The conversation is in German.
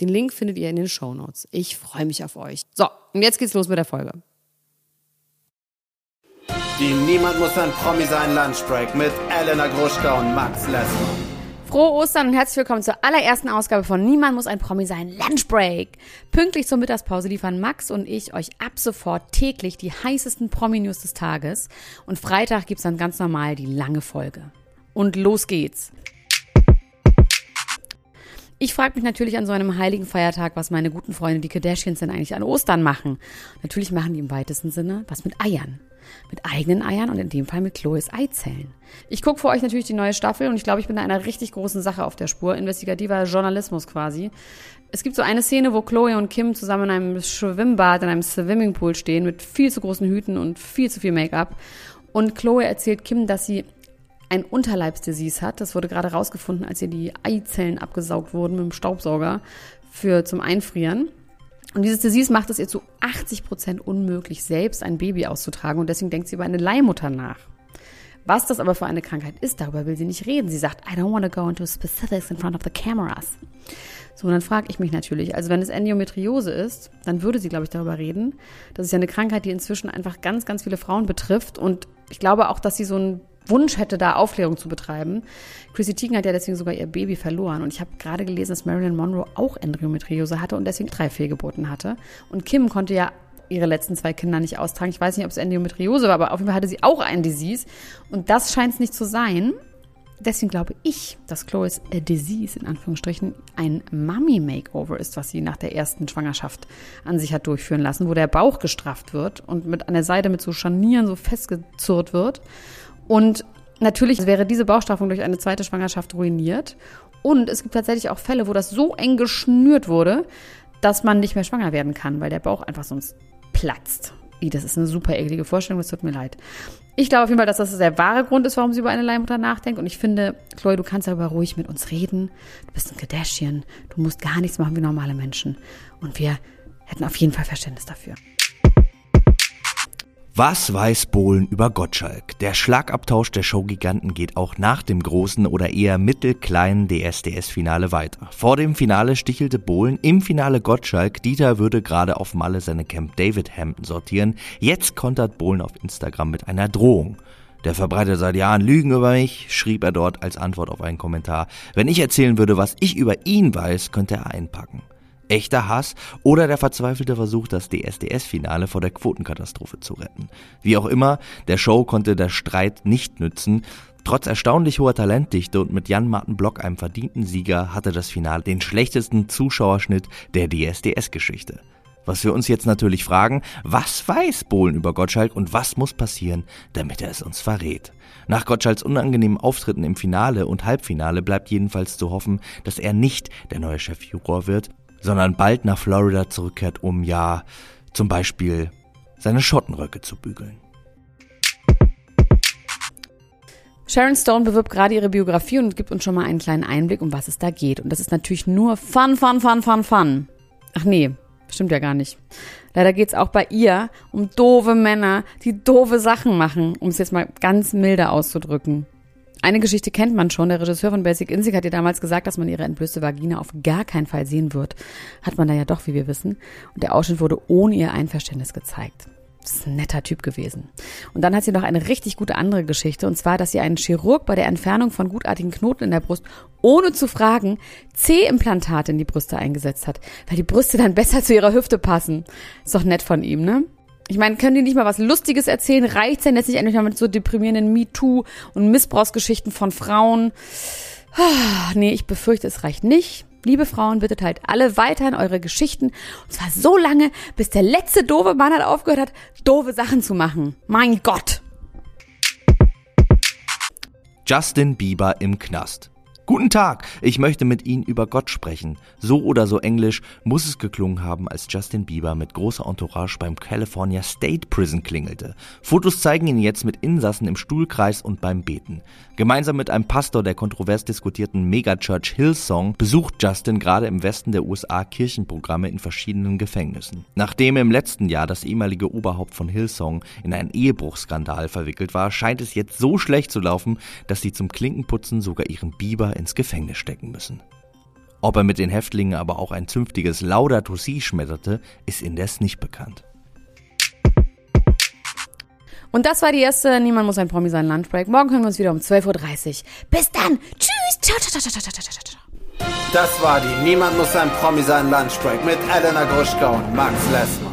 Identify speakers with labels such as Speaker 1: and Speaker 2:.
Speaker 1: Den Link findet ihr in den Show Notes. Ich freue mich auf euch. So, und jetzt geht's los mit der Folge.
Speaker 2: Die Niemand muss ein Promi sein Lunchbreak mit Elena Gruschka und Max Lessmann.
Speaker 1: Frohe Ostern und herzlich willkommen zur allerersten Ausgabe von Niemand muss ein Promi sein Lunchbreak. Pünktlich zur Mittagspause liefern Max und ich euch ab sofort täglich die heißesten Promi-News des Tages. Und Freitag gibt's dann ganz normal die lange Folge. Und los geht's. Ich frage mich natürlich an so einem heiligen Feiertag, was meine guten Freunde, die Kardashians, denn eigentlich an Ostern machen. Natürlich machen die im weitesten Sinne was mit Eiern. Mit eigenen Eiern und in dem Fall mit Chloes Eizellen. Ich gucke für euch natürlich die neue Staffel und ich glaube, ich bin da einer richtig großen Sache auf der Spur. Investigativer Journalismus quasi. Es gibt so eine Szene, wo Chloe und Kim zusammen in einem Schwimmbad, in einem Swimmingpool stehen mit viel zu großen Hüten und viel zu viel Make-up. Und Chloe erzählt Kim, dass sie ein Unterleibsdisease hat. Das wurde gerade rausgefunden, als ihr die Eizellen abgesaugt wurden mit dem Staubsauger für zum Einfrieren. Und dieses Disease macht es ihr zu 80 Prozent unmöglich, selbst ein Baby auszutragen. Und deswegen denkt sie über eine Leihmutter nach. Was das aber für eine Krankheit ist, darüber will sie nicht reden. Sie sagt, I don't want to go into specifics in front of the cameras. So, und dann frage ich mich natürlich, also wenn es Endometriose ist, dann würde sie, glaube ich, darüber reden. Das ist ja eine Krankheit, die inzwischen einfach ganz, ganz viele Frauen betrifft. Und ich glaube auch, dass sie so ein Wunsch hätte, da Aufklärung zu betreiben. Chrissy Teigen hat ja deswegen sogar ihr Baby verloren. Und ich habe gerade gelesen, dass Marilyn Monroe auch Endometriose hatte und deswegen drei Fehlgeburten hatte. Und Kim konnte ja ihre letzten zwei Kinder nicht austragen. Ich weiß nicht, ob es Endometriose war, aber auf jeden Fall hatte sie auch ein Disease. Und das scheint es nicht zu sein. Deswegen glaube ich, dass Chloe's Disease in Anführungsstrichen ein Mummy-Makeover ist, was sie nach der ersten Schwangerschaft an sich hat durchführen lassen, wo der Bauch gestrafft wird und mit an der Seite mit so Scharnieren so festgezurrt wird. Und natürlich wäre diese Bauchstraffung durch eine zweite Schwangerschaft ruiniert. Und es gibt tatsächlich auch Fälle, wo das so eng geschnürt wurde, dass man nicht mehr schwanger werden kann, weil der Bauch einfach sonst platzt. Das ist eine super eklige Vorstellung, das tut mir leid. Ich glaube auf jeden Fall, dass das der wahre Grund ist, warum sie über eine Leihmutter nachdenkt. Und ich finde, Chloe, du kannst darüber ruhig mit uns reden. Du bist ein Kardashian. Du musst gar nichts machen wie normale Menschen. Und wir hätten auf jeden Fall Verständnis dafür.
Speaker 3: Was weiß Bohlen über Gottschalk? Der Schlagabtausch der Showgiganten geht auch nach dem großen oder eher mittelkleinen DSDS-Finale weiter. Vor dem Finale stichelte Bohlen, im Finale Gottschalk. Dieter würde gerade auf Malle seine Camp David Hemden sortieren. Jetzt kontert Bohlen auf Instagram mit einer Drohung. Der verbreitet seit Jahren Lügen über mich, schrieb er dort als Antwort auf einen Kommentar. Wenn ich erzählen würde, was ich über ihn weiß, könnte er einpacken echter Hass oder der verzweifelte Versuch, das DSDS-Finale vor der Quotenkatastrophe zu retten. Wie auch immer, der Show konnte der Streit nicht nützen. Trotz erstaunlich hoher Talentdichte und mit Jan Martin Block einem verdienten Sieger hatte das Finale den schlechtesten Zuschauerschnitt der DSDS-Geschichte. Was wir uns jetzt natürlich fragen, was weiß Bohlen über Gottschalk und was muss passieren, damit er es uns verrät? Nach Gottschalks unangenehmen Auftritten im Finale und Halbfinale bleibt jedenfalls zu hoffen, dass er nicht der neue Chefjuror wird sondern bald nach Florida zurückkehrt, um ja zum Beispiel seine Schottenröcke zu bügeln.
Speaker 1: Sharon Stone bewirbt gerade ihre Biografie und gibt uns schon mal einen kleinen Einblick, um was es da geht. Und das ist natürlich nur Fun, Fun, Fun, Fun, Fun. Ach nee, stimmt ja gar nicht. Leider geht's auch bei ihr um doofe Männer, die doofe Sachen machen, um es jetzt mal ganz milde auszudrücken. Eine Geschichte kennt man schon. Der Regisseur von Basic Instinct hat ihr damals gesagt, dass man ihre entblößte Vagina auf gar keinen Fall sehen wird. Hat man da ja doch, wie wir wissen. Und der Ausschnitt wurde ohne ihr Einverständnis gezeigt. Das ist ein netter Typ gewesen. Und dann hat sie noch eine richtig gute andere Geschichte. Und zwar, dass sie einen Chirurg bei der Entfernung von gutartigen Knoten in der Brust, ohne zu fragen, C-Implantate in die Brüste eingesetzt hat. Weil die Brüste dann besser zu ihrer Hüfte passen. Ist doch nett von ihm, ne? Ich meine, können die nicht mal was Lustiges erzählen? Reicht's denn letztlich nicht endlich mal mit so deprimierenden MeToo und Missbrauchsgeschichten von Frauen? Ah, nee, ich befürchte, es reicht nicht. Liebe Frauen, bitte teilt halt alle weiter in eure Geschichten. Und zwar so lange, bis der letzte doofe Mann hat aufgehört hat, doofe Sachen zu machen. Mein Gott!
Speaker 3: Justin Bieber im Knast. Guten Tag, ich möchte mit Ihnen über Gott sprechen. So oder so englisch muss es geklungen haben, als Justin Bieber mit großer Entourage beim California State Prison klingelte. Fotos zeigen ihn jetzt mit Insassen im Stuhlkreis und beim Beten. Gemeinsam mit einem Pastor der kontrovers diskutierten Megachurch Hillsong besucht Justin gerade im Westen der USA Kirchenprogramme in verschiedenen Gefängnissen. Nachdem im letzten Jahr das ehemalige Oberhaupt von Hillsong in einen Ehebruchskandal verwickelt war, scheint es jetzt so schlecht zu laufen, dass sie zum Klinkenputzen sogar ihren Bieber ins Gefängnis stecken müssen. Ob er mit den Häftlingen aber auch ein zünftiges Laudato Si schmetterte, ist indes nicht bekannt.
Speaker 1: Und das war die erste Niemand muss ein Promi sein Lunchbreak. Morgen hören wir uns wieder um 12.30 Uhr. Bis dann. Tschüss. Ciao, ciao, ciao, ciao, ciao, ciao, ciao.
Speaker 2: Das war die Niemand muss ein Promi sein Lunchbreak mit Elena Gruschka und Max Lessmann.